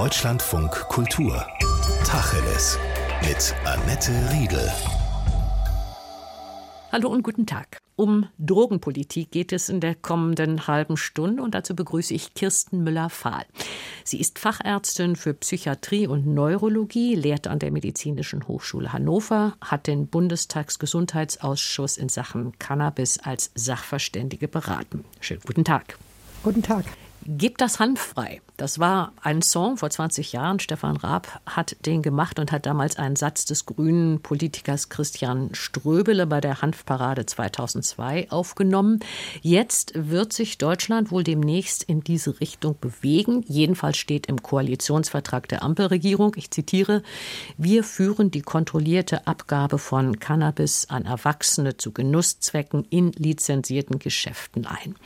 Deutschlandfunk Kultur. Tacheles. Mit Annette Riedel. Hallo und guten Tag. Um Drogenpolitik geht es in der kommenden halben Stunde und dazu begrüße ich Kirsten Müller-Fahl. Sie ist Fachärztin für Psychiatrie und Neurologie, lehrt an der Medizinischen Hochschule Hannover, hat den Bundestagsgesundheitsausschuss in Sachen Cannabis als Sachverständige beraten. Schönen guten Tag. Guten Tag. Gib das Hanf frei. Das war ein Song vor 20 Jahren. Stefan Raab hat den gemacht und hat damals einen Satz des grünen Politikers Christian Ströbele bei der Hanfparade 2002 aufgenommen. Jetzt wird sich Deutschland wohl demnächst in diese Richtung bewegen. Jedenfalls steht im Koalitionsvertrag der Ampelregierung, ich zitiere, wir führen die kontrollierte Abgabe von Cannabis an Erwachsene zu Genusszwecken in lizenzierten Geschäften ein.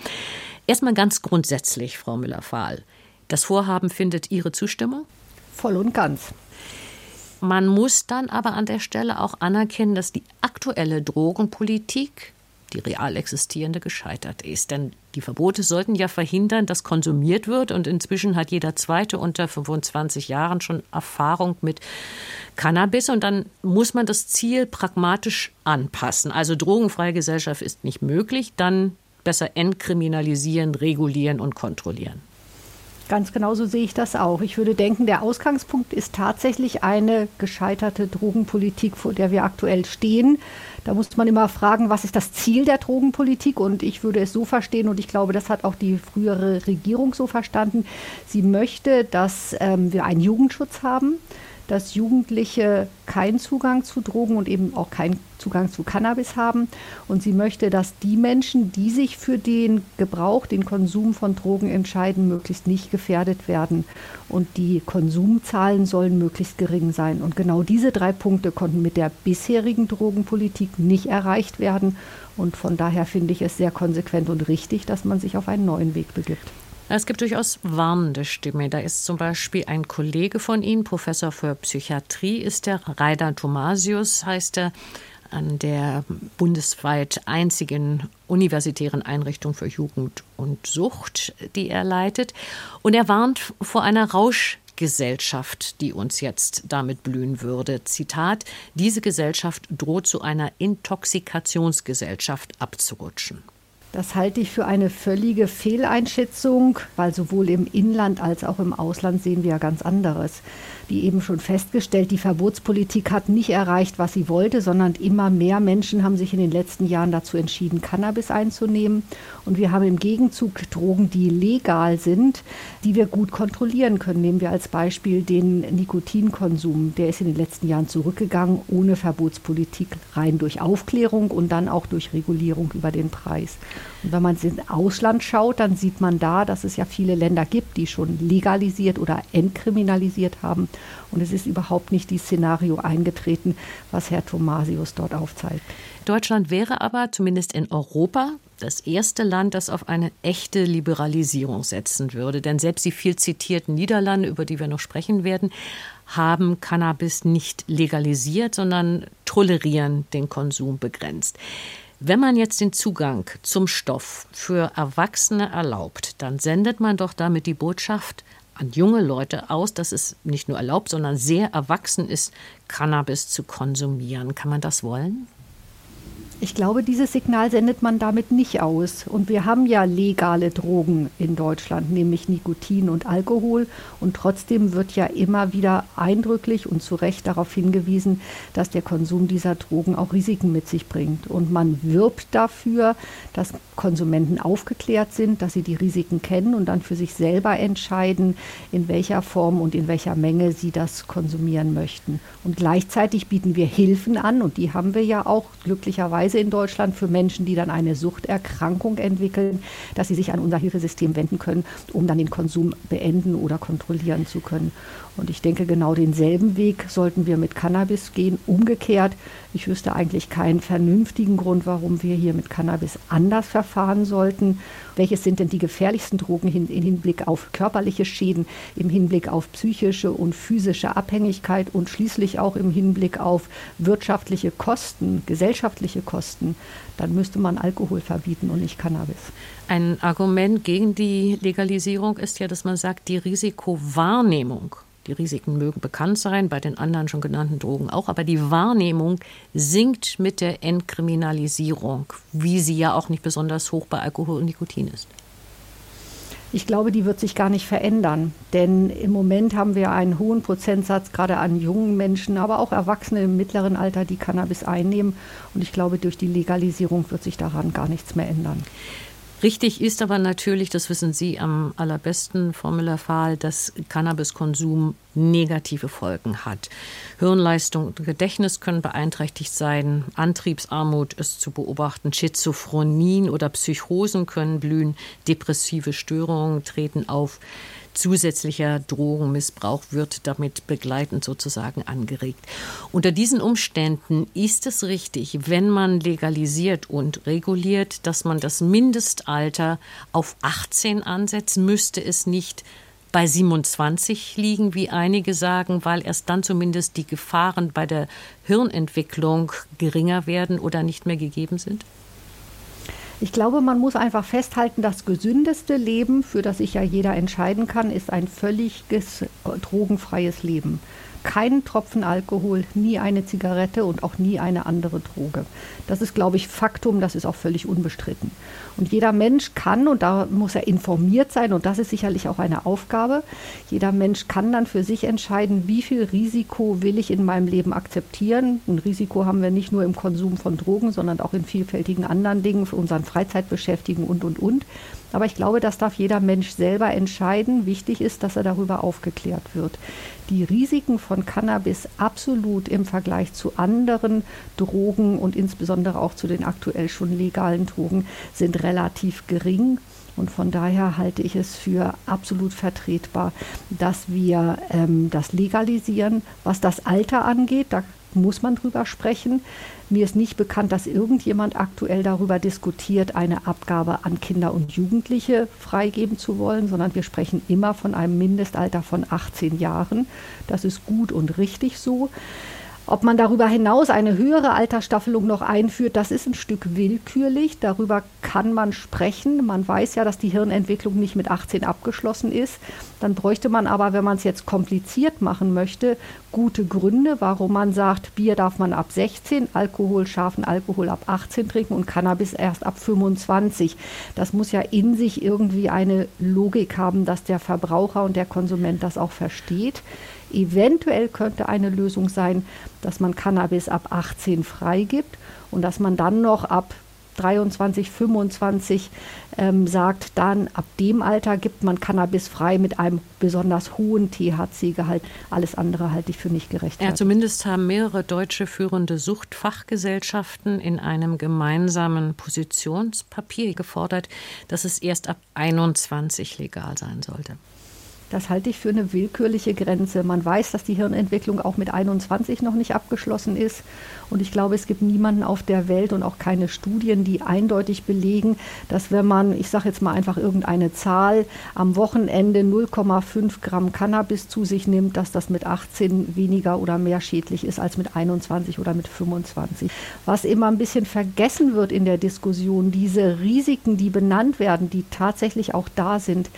Erstmal ganz grundsätzlich, Frau Müller-Fahl. Das Vorhaben findet Ihre Zustimmung? Voll und ganz. Man muss dann aber an der Stelle auch anerkennen, dass die aktuelle Drogenpolitik, die real existierende, gescheitert ist. Denn die Verbote sollten ja verhindern, dass konsumiert wird. Und inzwischen hat jeder Zweite unter 25 Jahren schon Erfahrung mit Cannabis. Und dann muss man das Ziel pragmatisch anpassen. Also drogenfreie Gesellschaft ist nicht möglich. Dann besser entkriminalisieren, regulieren und kontrollieren. Ganz genau so sehe ich das auch. Ich würde denken, der Ausgangspunkt ist tatsächlich eine gescheiterte Drogenpolitik, vor der wir aktuell stehen. Da muss man immer fragen, was ist das Ziel der Drogenpolitik? Und ich würde es so verstehen, und ich glaube, das hat auch die frühere Regierung so verstanden. Sie möchte, dass ähm, wir einen Jugendschutz haben dass Jugendliche keinen Zugang zu Drogen und eben auch keinen Zugang zu Cannabis haben. Und sie möchte, dass die Menschen, die sich für den Gebrauch, den Konsum von Drogen entscheiden, möglichst nicht gefährdet werden. Und die Konsumzahlen sollen möglichst gering sein. Und genau diese drei Punkte konnten mit der bisherigen Drogenpolitik nicht erreicht werden. Und von daher finde ich es sehr konsequent und richtig, dass man sich auf einen neuen Weg begibt. Es gibt durchaus warnende Stimmen. Da ist zum Beispiel ein Kollege von Ihnen, Professor für Psychiatrie, ist der Rainer Thomasius, heißt er, an der bundesweit einzigen universitären Einrichtung für Jugend und Sucht, die er leitet. Und er warnt vor einer Rauschgesellschaft, die uns jetzt damit blühen würde. Zitat: Diese Gesellschaft droht zu einer Intoxikationsgesellschaft abzurutschen. Das halte ich für eine völlige Fehleinschätzung, weil sowohl im Inland als auch im Ausland sehen wir ja ganz anderes wie eben schon festgestellt, die Verbotspolitik hat nicht erreicht, was sie wollte, sondern immer mehr Menschen haben sich in den letzten Jahren dazu entschieden, Cannabis einzunehmen. Und wir haben im Gegenzug Drogen, die legal sind, die wir gut kontrollieren können. Nehmen wir als Beispiel den Nikotinkonsum. Der ist in den letzten Jahren zurückgegangen, ohne Verbotspolitik, rein durch Aufklärung und dann auch durch Regulierung über den Preis. Und wenn man ins Ausland schaut, dann sieht man da, dass es ja viele Länder gibt, die schon legalisiert oder entkriminalisiert haben. Und es ist überhaupt nicht die Szenario eingetreten, was Herr Thomasius dort aufzeigt. Deutschland wäre aber zumindest in Europa das erste Land, das auf eine echte Liberalisierung setzen würde. Denn selbst die viel zitierten Niederlande, über die wir noch sprechen werden, haben Cannabis nicht legalisiert, sondern tolerieren den Konsum begrenzt. Wenn man jetzt den Zugang zum Stoff für Erwachsene erlaubt, dann sendet man doch damit die Botschaft an junge Leute aus, dass es nicht nur erlaubt, sondern sehr erwachsen ist, Cannabis zu konsumieren. Kann man das wollen? Ich glaube, dieses Signal sendet man damit nicht aus. Und wir haben ja legale Drogen in Deutschland, nämlich Nikotin und Alkohol. Und trotzdem wird ja immer wieder eindrücklich und zu Recht darauf hingewiesen, dass der Konsum dieser Drogen auch Risiken mit sich bringt. Und man wirbt dafür, dass Konsumenten aufgeklärt sind, dass sie die Risiken kennen und dann für sich selber entscheiden, in welcher Form und in welcher Menge sie das konsumieren möchten. Und gleichzeitig bieten wir Hilfen an und die haben wir ja auch glücklicherweise Weise in Deutschland für Menschen, die dann eine Suchterkrankung entwickeln, dass sie sich an unser Hilfesystem wenden können, um dann den Konsum beenden oder kontrollieren zu können. Und ich denke, genau denselben Weg sollten wir mit Cannabis gehen. Umgekehrt, ich wüsste eigentlich keinen vernünftigen Grund, warum wir hier mit Cannabis anders verfahren sollten. Welches sind denn die gefährlichsten Drogen im Hinblick auf körperliche Schäden, im Hinblick auf psychische und physische Abhängigkeit und schließlich auch im Hinblick auf wirtschaftliche Kosten, gesellschaftliche Kosten? Dann müsste man Alkohol verbieten und nicht Cannabis. Ein Argument gegen die Legalisierung ist ja, dass man sagt, die Risikowahrnehmung Die Risiken mögen bekannt sein, bei den anderen schon genannten Drogen auch, aber die Wahrnehmung sinkt mit der Entkriminalisierung, wie sie ja auch nicht besonders hoch bei Alkohol und Nikotin ist. Ich glaube, die wird sich gar nicht verändern. Denn im Moment haben wir einen hohen Prozentsatz gerade an jungen Menschen, aber auch Erwachsene im mittleren Alter, die Cannabis einnehmen. Und ich glaube, durch die Legalisierung wird sich daran gar nichts mehr ändern. Richtig ist aber natürlich, das wissen Sie am allerbesten, Frau Müller-Fahl, dass Cannabiskonsum negative Folgen hat. Hirnleistung und Gedächtnis können beeinträchtigt sein, Antriebsarmut ist zu beobachten, Schizophrenien oder Psychosen können blühen, depressive Störungen treten auf zusätzlicher Drogenmissbrauch wird damit begleitend sozusagen angeregt. Unter diesen Umständen ist es richtig, wenn man legalisiert und reguliert, dass man das Mindestalter auf 18 ansetzt, müsste es nicht bei 27 liegen, wie einige sagen, weil erst dann zumindest die Gefahren bei der Hirnentwicklung geringer werden oder nicht mehr gegeben sind? Ich glaube, man muss einfach festhalten, das gesündeste Leben, für das sich ja jeder entscheiden kann, ist ein völliges drogenfreies Leben keinen Tropfen Alkohol, nie eine Zigarette und auch nie eine andere Droge. Das ist, glaube ich, Faktum, das ist auch völlig unbestritten. Und jeder Mensch kann, und da muss er informiert sein, und das ist sicherlich auch eine Aufgabe, jeder Mensch kann dann für sich entscheiden, wie viel Risiko will ich in meinem Leben akzeptieren. Ein Risiko haben wir nicht nur im Konsum von Drogen, sondern auch in vielfältigen anderen Dingen, für unseren Freizeitbeschäftigen und, und, und. Aber ich glaube, das darf jeder Mensch selber entscheiden. Wichtig ist, dass er darüber aufgeklärt wird. Die Risiken von Cannabis absolut im Vergleich zu anderen Drogen und insbesondere auch zu den aktuell schon legalen Drogen sind relativ gering. Und von daher halte ich es für absolut vertretbar, dass wir ähm, das legalisieren. Was das Alter angeht, da muss man drüber sprechen. Mir ist nicht bekannt, dass irgendjemand aktuell darüber diskutiert, eine Abgabe an Kinder und Jugendliche freigeben zu wollen, sondern wir sprechen immer von einem Mindestalter von 18 Jahren. Das ist gut und richtig so. Ob man darüber hinaus eine höhere Altersstaffelung noch einführt, das ist ein Stück willkürlich. Darüber kann man sprechen. Man weiß ja, dass die Hirnentwicklung nicht mit 18 abgeschlossen ist. Dann bräuchte man aber, wenn man es jetzt kompliziert machen möchte, gute Gründe, warum man sagt, Bier darf man ab 16, Alkohol, scharfen Alkohol ab 18 trinken und Cannabis erst ab 25. Das muss ja in sich irgendwie eine Logik haben, dass der Verbraucher und der Konsument das auch versteht. Eventuell könnte eine Lösung sein, dass man Cannabis ab 18 freigibt und dass man dann noch ab 23, 25 ähm, sagt, dann ab dem Alter gibt man Cannabis frei mit einem besonders hohen THC-Gehalt. Alles andere halte ich für nicht gerecht. Ja, zumindest haben mehrere deutsche führende Suchtfachgesellschaften in einem gemeinsamen Positionspapier gefordert, dass es erst ab 21 legal sein sollte. Das halte ich für eine willkürliche Grenze. Man weiß, dass die Hirnentwicklung auch mit 21 noch nicht abgeschlossen ist. Und ich glaube, es gibt niemanden auf der Welt und auch keine Studien, die eindeutig belegen, dass wenn man, ich sage jetzt mal einfach irgendeine Zahl, am Wochenende 0,5 Gramm Cannabis zu sich nimmt, dass das mit 18 weniger oder mehr schädlich ist als mit 21 oder mit 25. Was immer ein bisschen vergessen wird in der Diskussion, diese Risiken, die benannt werden, die tatsächlich auch da sind,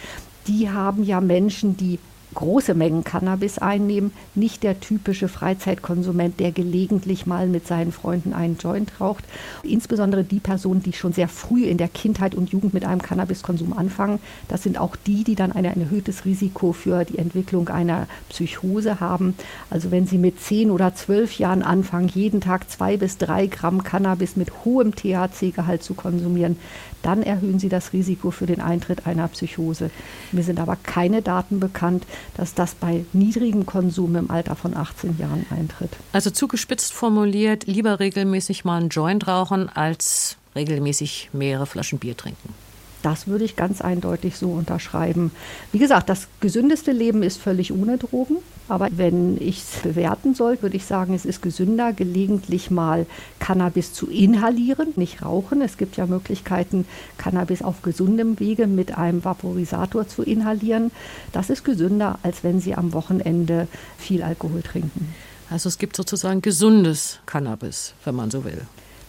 die haben ja Menschen, die große Mengen Cannabis einnehmen, nicht der typische Freizeitkonsument, der gelegentlich mal mit seinen Freunden einen Joint raucht. Insbesondere die Personen, die schon sehr früh in der Kindheit und Jugend mit einem Cannabiskonsum anfangen, das sind auch die, die dann ein erhöhtes Risiko für die Entwicklung einer Psychose haben. Also wenn sie mit zehn oder zwölf Jahren anfangen, jeden Tag zwei bis drei Gramm Cannabis mit hohem THC-Gehalt zu konsumieren, dann erhöhen sie das Risiko für den Eintritt einer Psychose. Mir sind aber keine Daten bekannt, dass das bei niedrigem Konsum im Alter von 18 Jahren eintritt. Also zugespitzt formuliert, lieber regelmäßig mal einen Joint rauchen, als regelmäßig mehrere Flaschen Bier trinken. Das würde ich ganz eindeutig so unterschreiben. Wie gesagt, das gesündeste Leben ist völlig ohne Drogen. Aber wenn ich es bewerten soll, würde ich sagen, es ist gesünder, gelegentlich mal Cannabis zu inhalieren, nicht rauchen. Es gibt ja Möglichkeiten, Cannabis auf gesundem Wege mit einem Vaporisator zu inhalieren. Das ist gesünder, als wenn Sie am Wochenende viel Alkohol trinken. Also es gibt sozusagen gesundes Cannabis, wenn man so will.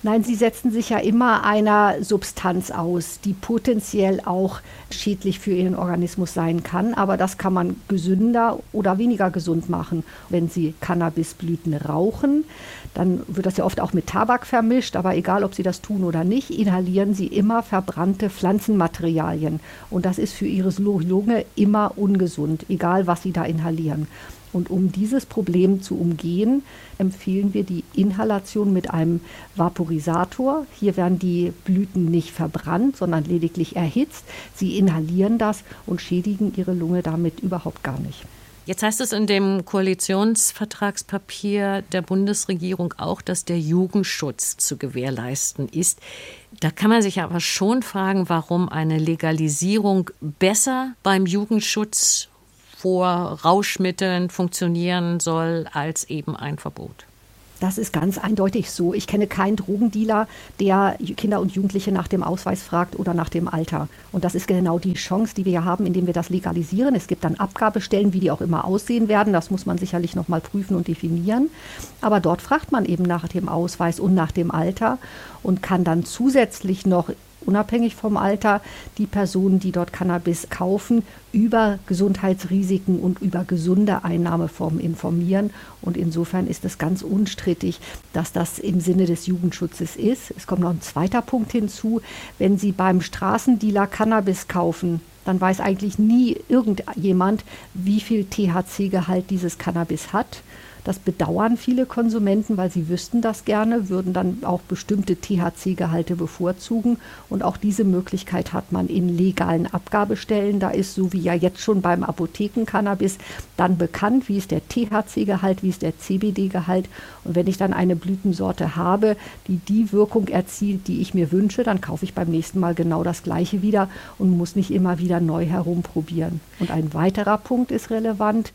Nein, sie setzen sich ja immer einer Substanz aus, die potenziell auch schädlich für ihren Organismus sein kann. Aber das kann man gesünder oder weniger gesund machen. Wenn sie Cannabisblüten rauchen, dann wird das ja oft auch mit Tabak vermischt. Aber egal, ob sie das tun oder nicht, inhalieren sie immer verbrannte Pflanzenmaterialien. Und das ist für ihre Lunge immer ungesund, egal was sie da inhalieren. Und um dieses Problem zu umgehen, empfehlen wir die Inhalation mit einem Vaporisator. Hier werden die Blüten nicht verbrannt, sondern lediglich erhitzt. Sie inhalieren das und schädigen ihre Lunge damit überhaupt gar nicht. Jetzt heißt es in dem Koalitionsvertragspapier der Bundesregierung auch, dass der Jugendschutz zu gewährleisten ist. Da kann man sich aber schon fragen, warum eine Legalisierung besser beim Jugendschutz vor Rauschmitteln funktionieren soll als eben ein Verbot. Das ist ganz eindeutig so. Ich kenne keinen Drogendealer, der Kinder und Jugendliche nach dem Ausweis fragt oder nach dem Alter. Und das ist genau die Chance, die wir haben, indem wir das legalisieren. Es gibt dann Abgabestellen, wie die auch immer aussehen werden. Das muss man sicherlich noch mal prüfen und definieren. Aber dort fragt man eben nach dem Ausweis und nach dem Alter und kann dann zusätzlich noch unabhängig vom Alter die Personen, die dort Cannabis kaufen, über Gesundheitsrisiken und über gesunde Einnahmeformen informieren. Und insofern ist es ganz unstrittig, dass das im Sinne des Jugendschutzes ist. Es kommt noch ein zweiter Punkt hinzu. Wenn Sie beim Straßendealer Cannabis kaufen, dann weiß eigentlich nie irgendjemand, wie viel THC-Gehalt dieses Cannabis hat. Das bedauern viele Konsumenten, weil sie wüssten das gerne, würden dann auch bestimmte THC-Gehalte bevorzugen. Und auch diese Möglichkeit hat man in legalen Abgabestellen. Da ist, so wie ja jetzt schon beim Apothekencannabis, dann bekannt, wie ist der THC-Gehalt, wie ist der CBD-Gehalt. Und wenn ich dann eine Blütensorte habe, die die Wirkung erzielt, die ich mir wünsche, dann kaufe ich beim nächsten Mal genau das gleiche wieder und muss nicht immer wieder neu herumprobieren. Und ein weiterer Punkt ist relevant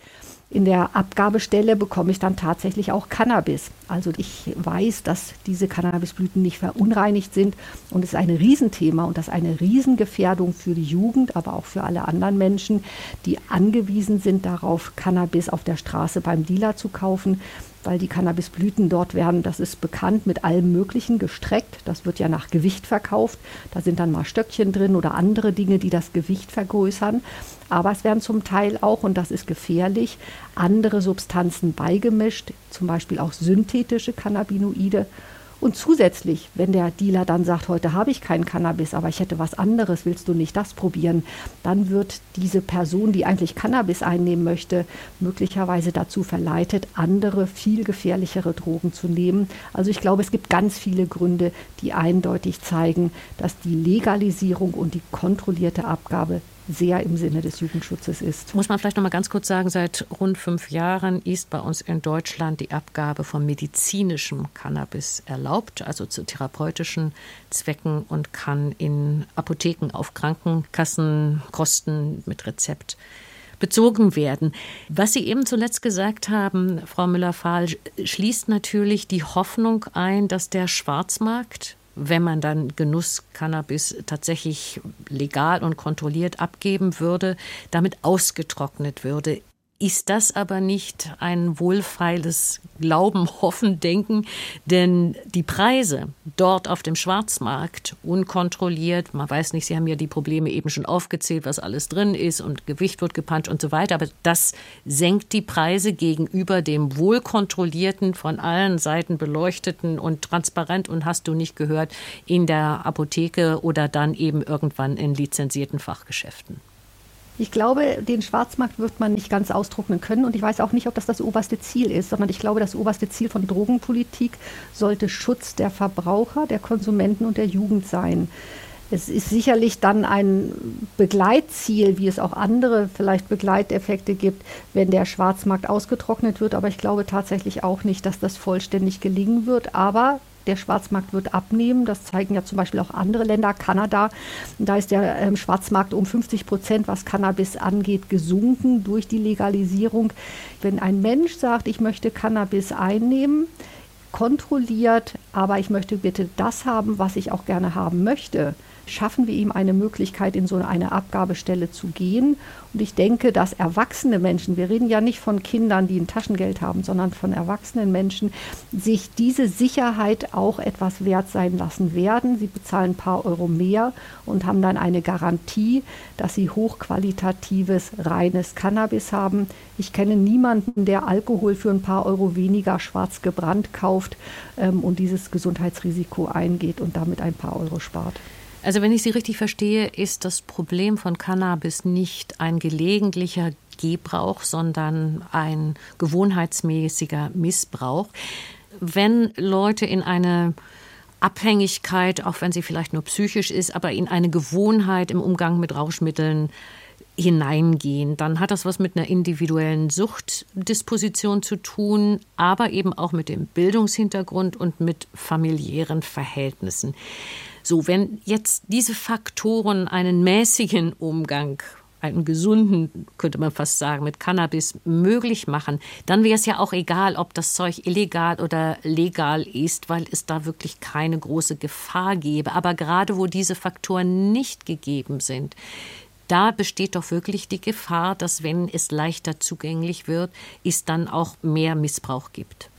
in der Abgabestelle bekomme ich dann tatsächlich auch Cannabis. Also ich weiß, dass diese Cannabisblüten nicht verunreinigt sind und es ist ein Riesenthema und das ist eine Riesengefährdung für die Jugend, aber auch für alle anderen Menschen, die angewiesen sind darauf, Cannabis auf der Straße beim Dealer zu kaufen weil die Cannabisblüten dort werden, das ist bekannt, mit allem Möglichen gestreckt. Das wird ja nach Gewicht verkauft. Da sind dann mal Stöckchen drin oder andere Dinge, die das Gewicht vergrößern. Aber es werden zum Teil auch, und das ist gefährlich, andere Substanzen beigemischt, zum Beispiel auch synthetische Cannabinoide. Und zusätzlich, wenn der Dealer dann sagt, heute habe ich keinen Cannabis, aber ich hätte was anderes, willst du nicht das probieren, dann wird diese Person, die eigentlich Cannabis einnehmen möchte, möglicherweise dazu verleitet, andere, viel gefährlichere Drogen zu nehmen. Also ich glaube, es gibt ganz viele Gründe, die eindeutig zeigen, dass die Legalisierung und die kontrollierte Abgabe sehr im Sinne des Jugendschutzes ist. Muss man vielleicht noch mal ganz kurz sagen, seit rund fünf Jahren ist bei uns in Deutschland die Abgabe von medizinischem Cannabis erlaubt, also zu therapeutischen Zwecken und kann in Apotheken auf Krankenkassenkosten mit Rezept bezogen werden. Was Sie eben zuletzt gesagt haben, Frau Müller-Fahl, schließt natürlich die Hoffnung ein, dass der Schwarzmarkt wenn man dann Genuss Cannabis tatsächlich legal und kontrolliert abgeben würde, damit ausgetrocknet würde. Ist das aber nicht ein wohlfeiles Glauben, Hoffen, Denken? Denn die Preise dort auf dem Schwarzmarkt unkontrolliert, man weiß nicht, Sie haben ja die Probleme eben schon aufgezählt, was alles drin ist und Gewicht wird gepanscht und so weiter, aber das senkt die Preise gegenüber dem wohlkontrollierten, von allen Seiten beleuchteten und transparent und hast du nicht gehört in der Apotheke oder dann eben irgendwann in lizenzierten Fachgeschäften. Ich glaube, den Schwarzmarkt wird man nicht ganz austrocknen können und ich weiß auch nicht, ob das das oberste Ziel ist, sondern ich glaube, das oberste Ziel von Drogenpolitik sollte Schutz der Verbraucher, der Konsumenten und der Jugend sein. Es ist sicherlich dann ein Begleitziel, wie es auch andere vielleicht Begleiteffekte gibt, wenn der Schwarzmarkt ausgetrocknet wird. Aber ich glaube tatsächlich auch nicht, dass das vollständig gelingen wird. Aber der Schwarzmarkt wird abnehmen. Das zeigen ja zum Beispiel auch andere Länder. Kanada, da ist der ähm, Schwarzmarkt um 50 Prozent, was Cannabis angeht, gesunken durch die Legalisierung. Wenn ein Mensch sagt, ich möchte Cannabis einnehmen, kontrolliert, aber ich möchte bitte das haben, was ich auch gerne haben möchte, schaffen wir ihm eine Möglichkeit, in so eine Abgabestelle zu gehen. Und ich denke, dass erwachsene Menschen, wir reden ja nicht von Kindern, die ein Taschengeld haben, sondern von erwachsenen Menschen, sich diese Sicherheit auch etwas wert sein lassen werden. Sie bezahlen ein paar Euro mehr und haben dann eine Garantie, dass sie hochqualitatives, reines Cannabis haben. Ich kenne niemanden, der Alkohol für ein paar Euro weniger schwarz gebrannt kauft ähm, und dieses Gesundheitsrisiko eingeht und damit ein paar Euro spart. Also wenn ich Sie richtig verstehe, ist das Problem von Cannabis nicht ein gelegentlicher Gebrauch, sondern ein gewohnheitsmäßiger Missbrauch. Wenn Leute in eine Abhängigkeit, auch wenn sie vielleicht nur psychisch ist, aber in eine Gewohnheit im Umgang mit Rauschmitteln hineingehen, dann hat das was mit einer individuellen Suchtdisposition zu tun, aber eben auch mit dem Bildungshintergrund und mit familiären Verhältnissen. So, wenn jetzt diese Faktoren einen mäßigen Umgang einen gesunden, könnte man fast sagen, mit Cannabis möglich machen, dann wäre es ja auch egal, ob das Zeug illegal oder legal ist, weil es da wirklich keine große Gefahr gäbe. Aber gerade wo diese Faktoren nicht gegeben sind, da besteht doch wirklich die Gefahr, dass wenn es leichter zugänglich wird, es dann auch mehr Missbrauch gibt.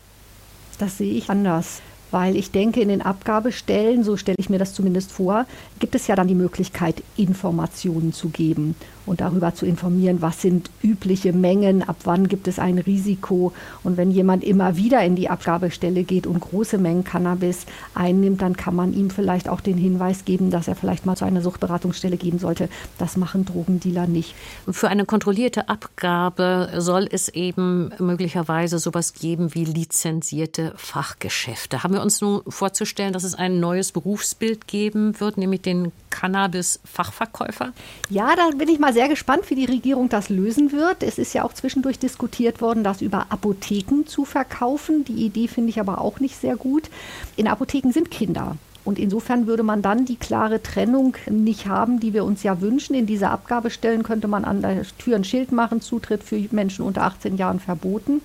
Das sehe ich anders weil ich denke, in den Abgabestellen, so stelle ich mir das zumindest vor, gibt es ja dann die Möglichkeit, Informationen zu geben und darüber zu informieren, was sind übliche Mengen, ab wann gibt es ein Risiko. Und wenn jemand immer wieder in die Abgabestelle geht und große Mengen Cannabis einnimmt, dann kann man ihm vielleicht auch den Hinweis geben, dass er vielleicht mal zu einer Suchtberatungsstelle gehen sollte. Das machen Drogendealer nicht. Für eine kontrollierte Abgabe soll es eben möglicherweise sowas geben wie lizenzierte Fachgeschäfte. Haben wir uns nun vorzustellen, dass es ein neues Berufsbild geben wird, nämlich den Cannabis-Fachverkäufer? Ja, da bin ich mal sehr gespannt, wie die Regierung das lösen wird. Es ist ja auch zwischendurch diskutiert worden, das über Apotheken zu verkaufen. Die Idee finde ich aber auch nicht sehr gut. In Apotheken sind Kinder. Und insofern würde man dann die klare Trennung nicht haben, die wir uns ja wünschen. In dieser Abgabestellen könnte man an der Tür ein Schild machen, Zutritt für Menschen unter 18 Jahren verboten.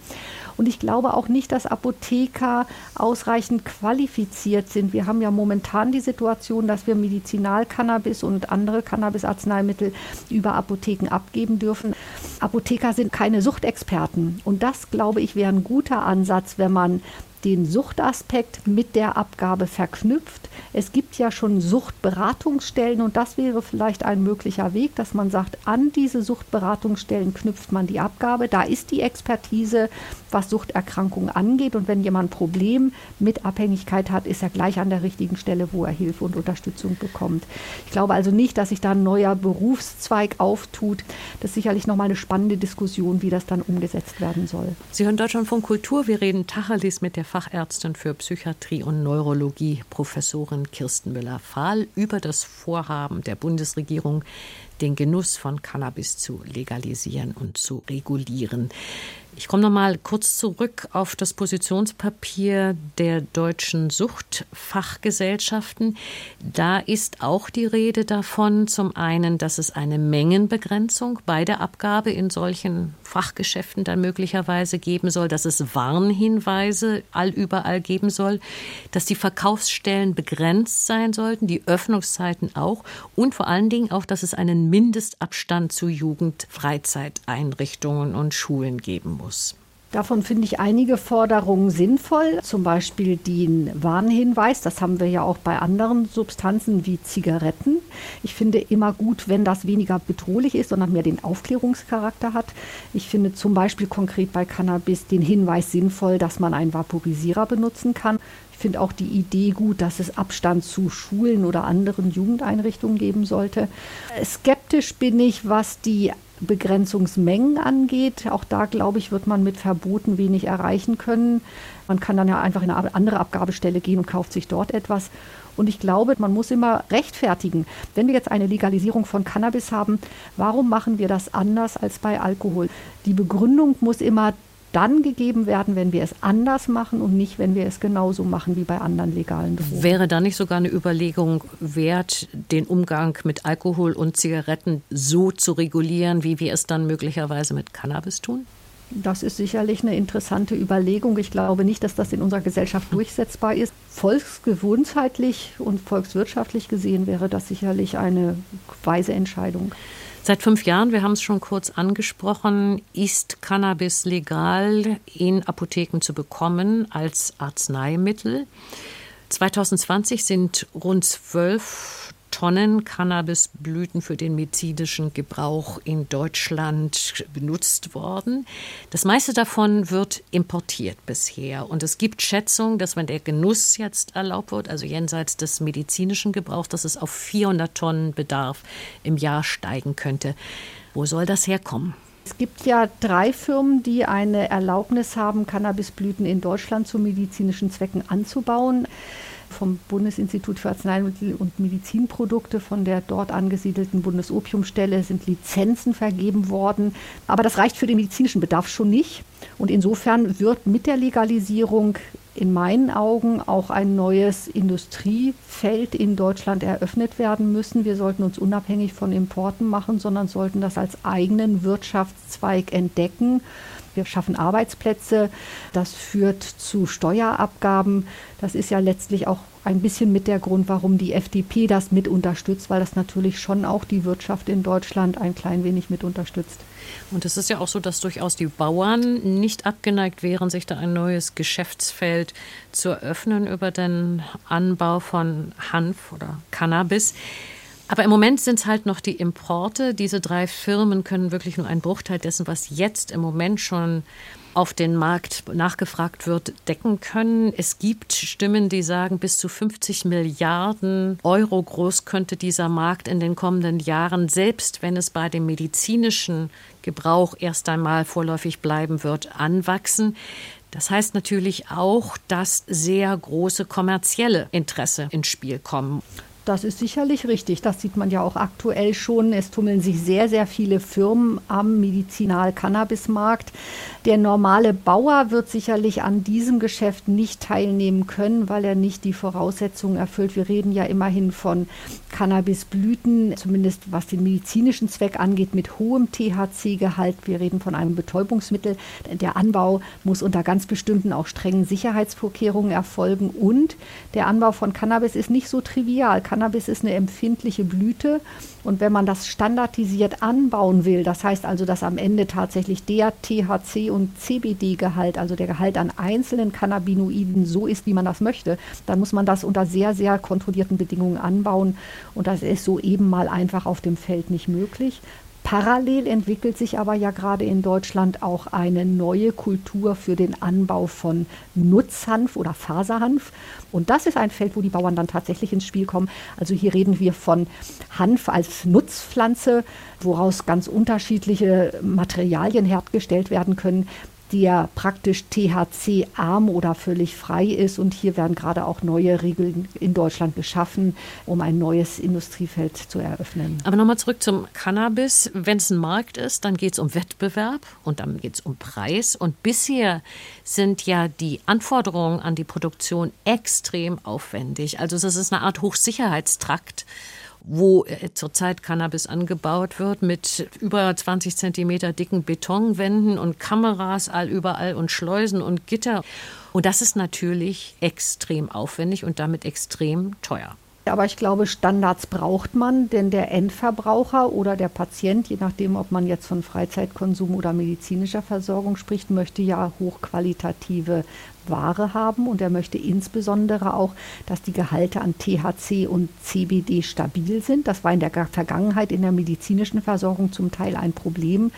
Und ich glaube auch nicht, dass Apotheker ausreichend qualifiziert sind. Wir haben ja momentan die Situation, dass wir Medizinalcannabis und andere Cannabisarzneimittel über Apotheken abgeben dürfen. Apotheker sind keine Suchtexperten. Und das, glaube ich, wäre ein guter Ansatz, wenn man den Suchtaspekt mit der Abgabe verknüpft. Es gibt ja schon Suchtberatungsstellen und das wäre vielleicht ein möglicher Weg, dass man sagt, an diese Suchtberatungsstellen knüpft man die Abgabe. Da ist die Expertise, was Suchterkrankungen angeht und wenn jemand ein Problem mit Abhängigkeit hat, ist er gleich an der richtigen Stelle, wo er Hilfe und Unterstützung bekommt. Ich glaube also nicht, dass sich da ein neuer Berufszweig auftut. Das ist sicherlich nochmal eine spannende Diskussion, wie das dann umgesetzt werden soll. Sie hören Deutschland von Kultur. Wir reden Tacheles mit der Fachärztin für Psychiatrie und Neurologie, Professorin Kirsten Müller-Fahl, über das Vorhaben der Bundesregierung, den Genuss von Cannabis zu legalisieren und zu regulieren. Ich komme noch mal kurz zurück auf das Positionspapier der deutschen Suchtfachgesellschaften. Da ist auch die Rede davon, zum einen, dass es eine Mengenbegrenzung bei der Abgabe in solchen Fachgeschäften dann möglicherweise geben soll, dass es Warnhinweise allüberall geben soll, dass die Verkaufsstellen begrenzt sein sollten, die Öffnungszeiten auch und vor allen Dingen auch, dass es einen Mindestabstand zu Jugendfreizeiteinrichtungen und Schulen geben muss muss. Davon finde ich einige Forderungen sinnvoll, zum Beispiel den Warnhinweis. Das haben wir ja auch bei anderen Substanzen wie Zigaretten. Ich finde immer gut, wenn das weniger bedrohlich ist, sondern mehr den Aufklärungscharakter hat. Ich finde zum Beispiel konkret bei Cannabis den Hinweis sinnvoll, dass man einen Vaporisierer benutzen kann. Ich finde auch die Idee gut, dass es Abstand zu Schulen oder anderen Jugendeinrichtungen geben sollte. Skeptisch bin ich, was die Begrenzungsmengen angeht. Auch da, glaube ich, wird man mit Verboten wenig erreichen können. Man kann dann ja einfach in eine andere Abgabestelle gehen und kauft sich dort etwas. Und ich glaube, man muss immer rechtfertigen. Wenn wir jetzt eine Legalisierung von Cannabis haben, warum machen wir das anders als bei Alkohol? Die Begründung muss immer dann gegeben werden, wenn wir es anders machen und nicht, wenn wir es genauso machen wie bei anderen legalen Drogen. Wäre da nicht sogar eine Überlegung wert, den Umgang mit Alkohol und Zigaretten so zu regulieren, wie wir es dann möglicherweise mit Cannabis tun? Das ist sicherlich eine interessante Überlegung. Ich glaube nicht, dass das in unserer Gesellschaft durchsetzbar ist. Volksgesundheitlich und volkswirtschaftlich gesehen wäre das sicherlich eine weise Entscheidung. Seit fünf Jahren, wir haben es schon kurz angesprochen, ist Cannabis legal in Apotheken zu bekommen als Arzneimittel. 2020 sind rund zwölf Tonnen Cannabisblüten für den medizinischen Gebrauch in Deutschland benutzt worden. Das meiste davon wird importiert bisher. Und es gibt Schätzungen, dass wenn der Genuss jetzt erlaubt wird, also jenseits des medizinischen Gebrauchs, dass es auf 400 Tonnen Bedarf im Jahr steigen könnte. Wo soll das herkommen? Es gibt ja drei Firmen, die eine Erlaubnis haben, Cannabisblüten in Deutschland zu medizinischen Zwecken anzubauen vom Bundesinstitut für Arzneimittel und Medizinprodukte, von der dort angesiedelten Bundesopiumstelle sind Lizenzen vergeben worden. Aber das reicht für den medizinischen Bedarf schon nicht. Und insofern wird mit der Legalisierung in meinen Augen auch ein neues Industriefeld in Deutschland eröffnet werden müssen. Wir sollten uns unabhängig von Importen machen, sondern sollten das als eigenen Wirtschaftszweig entdecken wir schaffen Arbeitsplätze, das führt zu Steuerabgaben. Das ist ja letztlich auch ein bisschen mit der Grund, warum die FDP das mit unterstützt, weil das natürlich schon auch die Wirtschaft in Deutschland ein klein wenig mit unterstützt. Und es ist ja auch so, dass durchaus die Bauern nicht abgeneigt wären, sich da ein neues Geschäftsfeld zu eröffnen über den Anbau von Hanf oder Cannabis. Aber im Moment sind es halt noch die Importe. Diese drei Firmen können wirklich nur einen Bruchteil dessen, was jetzt im Moment schon auf den Markt nachgefragt wird, decken können. Es gibt Stimmen, die sagen, bis zu 50 Milliarden Euro groß könnte dieser Markt in den kommenden Jahren, selbst wenn es bei dem medizinischen Gebrauch erst einmal vorläufig bleiben wird, anwachsen. Das heißt natürlich auch, dass sehr große kommerzielle Interesse ins Spiel kommen. Das ist sicherlich richtig. Das sieht man ja auch aktuell schon. Es tummeln sich sehr, sehr viele Firmen am Medizinal-Cannabis-Markt. Der normale Bauer wird sicherlich an diesem Geschäft nicht teilnehmen können, weil er nicht die Voraussetzungen erfüllt. Wir reden ja immerhin von Cannabisblüten, zumindest was den medizinischen Zweck angeht, mit hohem THC-Gehalt. Wir reden von einem Betäubungsmittel. Der Anbau muss unter ganz bestimmten, auch strengen Sicherheitsvorkehrungen erfolgen. Und der Anbau von Cannabis ist nicht so trivial. Ist eine empfindliche Blüte und wenn man das standardisiert anbauen will, das heißt also, dass am Ende tatsächlich der THC und CBD-Gehalt, also der Gehalt an einzelnen Cannabinoiden so ist, wie man das möchte, dann muss man das unter sehr, sehr kontrollierten Bedingungen anbauen und das ist so eben mal einfach auf dem Feld nicht möglich. Parallel entwickelt sich aber ja gerade in Deutschland auch eine neue Kultur für den Anbau von Nutzhanf oder Faserhanf. Und das ist ein Feld, wo die Bauern dann tatsächlich ins Spiel kommen. Also hier reden wir von Hanf als Nutzpflanze, woraus ganz unterschiedliche Materialien hergestellt werden können der praktisch THC-arm oder völlig frei ist. Und hier werden gerade auch neue Regeln in Deutschland geschaffen, um ein neues Industriefeld zu eröffnen. Aber nochmal zurück zum Cannabis. Wenn es ein Markt ist, dann geht es um Wettbewerb und dann geht es um Preis. Und bisher sind ja die Anforderungen an die Produktion extrem aufwendig. Also es ist eine Art Hochsicherheitstrakt wo äh, zurzeit Cannabis angebaut wird, mit über 20 Zentimeter dicken Betonwänden und Kameras all überall und Schleusen und Gitter. Und das ist natürlich extrem aufwendig und damit extrem teuer. Aber ich glaube, Standards braucht man, denn der Endverbraucher oder der Patient, je nachdem, ob man jetzt von Freizeitkonsum oder medizinischer Versorgung spricht, möchte ja hochqualitative Ware haben und er möchte insbesondere auch, dass die Gehalte an THC und CBD stabil sind. Das war in der Vergangenheit in der medizinischen Versorgung zum Teil ein Problem.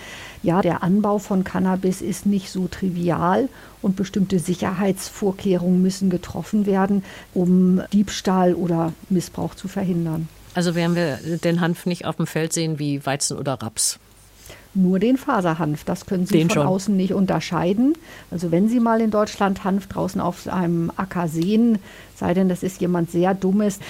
Ja, der Anbau von Cannabis ist nicht so trivial und bestimmte Sicherheitsvorkehrungen müssen getroffen werden, um Diebstahl oder Missbrauch zu verhindern. Also werden wir den Hanf nicht auf dem Feld sehen wie Weizen oder Raps nur den Faserhanf. Das können Sie den von schon. außen nicht unterscheiden. Also wenn Sie mal in Deutschland Hanf draußen auf einem Acker sehen, sei denn, das ist jemand sehr Dummes,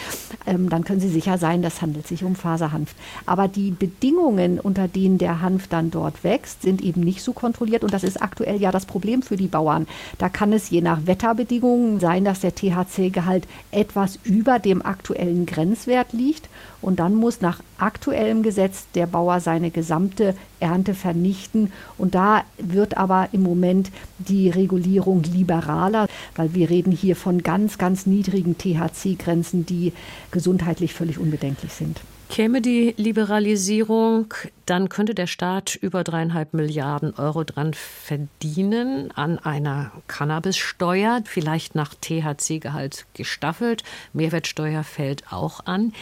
ähm, dann können Sie sicher sein, das handelt sich um Faserhanf. Aber die Bedingungen, unter denen der Hanf dann dort wächst, sind eben nicht so kontrolliert und das ist aktuell ja das Problem für die Bauern. Da kann es je nach Wetterbedingungen sein, dass der THC-Gehalt etwas über dem aktuellen Grenzwert liegt und dann muss nach aktuellem Gesetz der Bauer seine gesamte Ernte vernichten. Und da wird aber im Moment die Regulierung liberaler, weil wir reden hier von ganz, ganz niedrigen THC-Grenzen, die gesundheitlich völlig unbedenklich sind. Käme die Liberalisierung, dann könnte der Staat über dreieinhalb Milliarden Euro dran verdienen an einer Cannabissteuer, vielleicht nach THC-Gehalt gestaffelt. Mehrwertsteuer fällt auch an.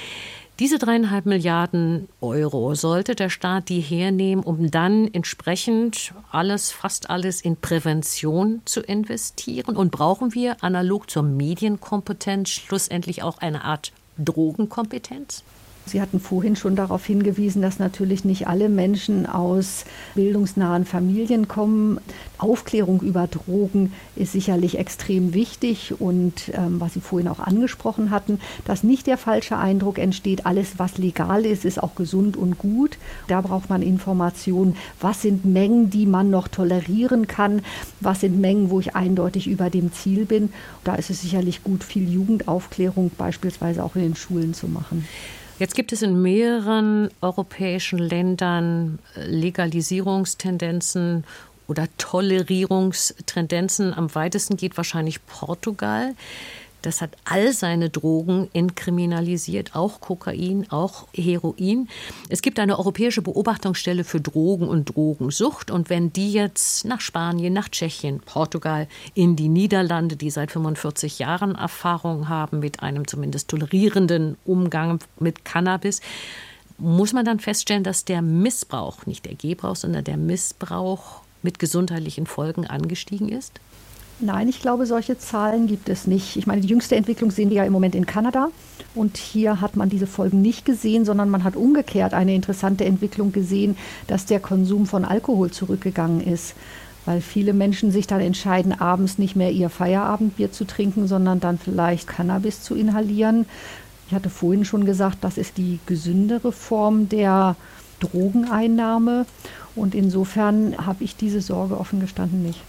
Diese dreieinhalb Milliarden Euro sollte der Staat die hernehmen, um dann entsprechend alles, fast alles in Prävention zu investieren. Und brauchen wir analog zur Medienkompetenz schlussendlich auch eine Art Drogenkompetenz? Sie hatten vorhin schon darauf hingewiesen, dass natürlich nicht alle Menschen aus bildungsnahen Familien kommen. Aufklärung über Drogen ist sicherlich extrem wichtig und ähm, was Sie vorhin auch angesprochen hatten, dass nicht der falsche Eindruck entsteht, alles was legal ist, ist auch gesund und gut. Da braucht man Informationen, was sind Mengen, die man noch tolerieren kann, was sind Mengen, wo ich eindeutig über dem Ziel bin. Da ist es sicherlich gut, viel Jugendaufklärung beispielsweise auch in den Schulen zu machen. Jetzt gibt es in mehreren europäischen Ländern äh, Legalisierungstendenzen oder Tolerierungstendenzen. Am weitesten geht wahrscheinlich Portugal. Das hat all seine Drogen entkriminalisiert, auch Kokain, auch Heroin. Es gibt eine europäische Beobachtungsstelle für Drogen und Drogensucht. Und wenn die jetzt nach Spanien, nach Tschechien, Portugal, in die Niederlande, die seit 45 Jahren Erfahrung haben mit einem zumindest tolerierenden Umgang mit Cannabis, muss man dann feststellen, dass der Missbrauch, nicht der Gebrauch, sondern der Missbrauch mit gesundheitlichen Folgen angestiegen ist? Nein, ich glaube, solche Zahlen gibt es nicht. Ich meine, die jüngste Entwicklung sehen wir ja im Moment in Kanada. Und hier hat man diese Folgen nicht gesehen, sondern man hat umgekehrt eine interessante Entwicklung gesehen, dass der Konsum von Alkohol zurückgegangen ist. Weil viele Menschen sich dann entscheiden, abends nicht mehr ihr Feierabendbier zu trinken, sondern dann vielleicht Cannabis zu inhalieren. Ich hatte vorhin schon gesagt, das ist die gesündere Form der Drogeneinnahme. Und insofern habe ich diese Sorge offen gestanden nicht.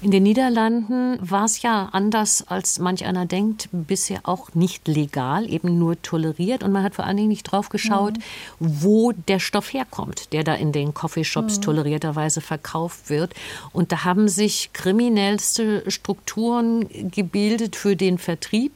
In den Niederlanden war es ja anders, als manch einer denkt, bisher auch nicht legal, eben nur toleriert. Und man hat vor allen Dingen nicht drauf geschaut, mhm. wo der Stoff herkommt, der da in den Coffeeshops mhm. tolerierterweise verkauft wird. Und da haben sich kriminellste Strukturen gebildet für den Vertrieb.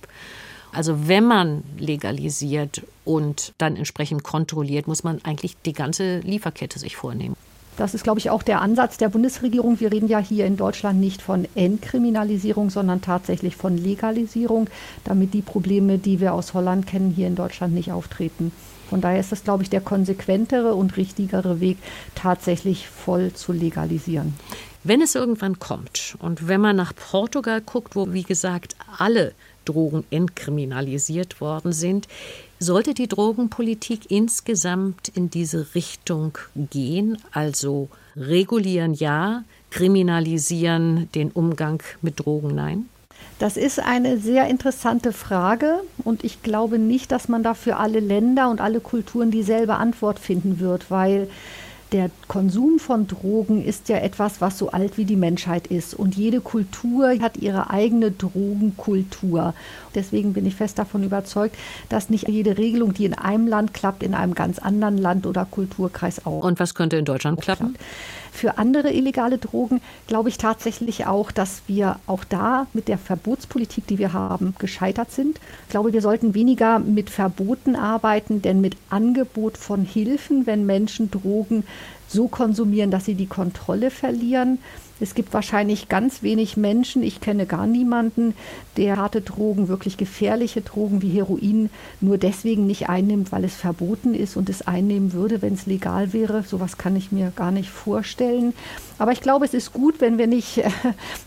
Also wenn man legalisiert und dann entsprechend kontrolliert, muss man eigentlich die ganze Lieferkette sich vornehmen. Das ist, glaube ich, auch der Ansatz der Bundesregierung. Wir reden ja hier in Deutschland nicht von Entkriminalisierung, sondern tatsächlich von Legalisierung, damit die Probleme, die wir aus Holland kennen, hier in Deutschland nicht auftreten. Von daher ist das, glaube ich, der konsequentere und richtigere Weg, tatsächlich voll zu legalisieren. Wenn es irgendwann kommt und wenn man nach Portugal guckt, wo, wie gesagt, alle Drogen entkriminalisiert worden sind, sollte die Drogenpolitik insgesamt in diese Richtung gehen, also regulieren ja, kriminalisieren den Umgang mit Drogen? Nein? Das ist eine sehr interessante Frage und ich glaube nicht, dass man da für alle Länder und alle Kulturen dieselbe Antwort finden wird, weil der Konsum von Drogen ist ja etwas, was so alt wie die Menschheit ist. Und jede Kultur hat ihre eigene Drogenkultur. Deswegen bin ich fest davon überzeugt, dass nicht jede Regelung, die in einem Land klappt, in einem ganz anderen Land oder Kulturkreis auch. Und was könnte in Deutschland klappen? Klappt. Für andere illegale Drogen glaube ich tatsächlich auch, dass wir auch da mit der Verbotspolitik, die wir haben, gescheitert sind. Ich glaube, wir sollten weniger mit Verboten arbeiten, denn mit Angebot von Hilfen, wenn Menschen Drogen so konsumieren, dass sie die Kontrolle verlieren. Es gibt wahrscheinlich ganz wenig Menschen, ich kenne gar niemanden, der harte Drogen, wirklich gefährliche Drogen wie Heroin nur deswegen nicht einnimmt, weil es verboten ist und es einnehmen würde, wenn es legal wäre. Sowas kann ich mir gar nicht vorstellen. Aber ich glaube, es ist gut, wenn wir nicht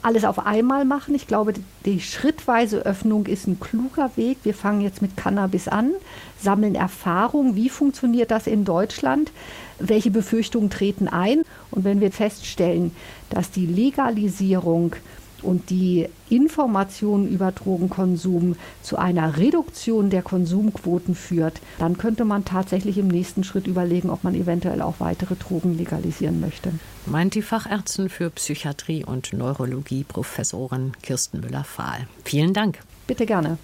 alles auf einmal machen. Ich glaube, die schrittweise Öffnung ist ein kluger Weg. Wir fangen jetzt mit Cannabis an, sammeln Erfahrung. Wie funktioniert das in Deutschland? welche Befürchtungen treten ein. Und wenn wir feststellen, dass die Legalisierung und die Information über Drogenkonsum zu einer Reduktion der Konsumquoten führt, dann könnte man tatsächlich im nächsten Schritt überlegen, ob man eventuell auch weitere Drogen legalisieren möchte. Meint die Fachärztin für Psychiatrie und Neurologie Professorin Kirsten Müller-Fahl. Vielen Dank. Bitte gerne.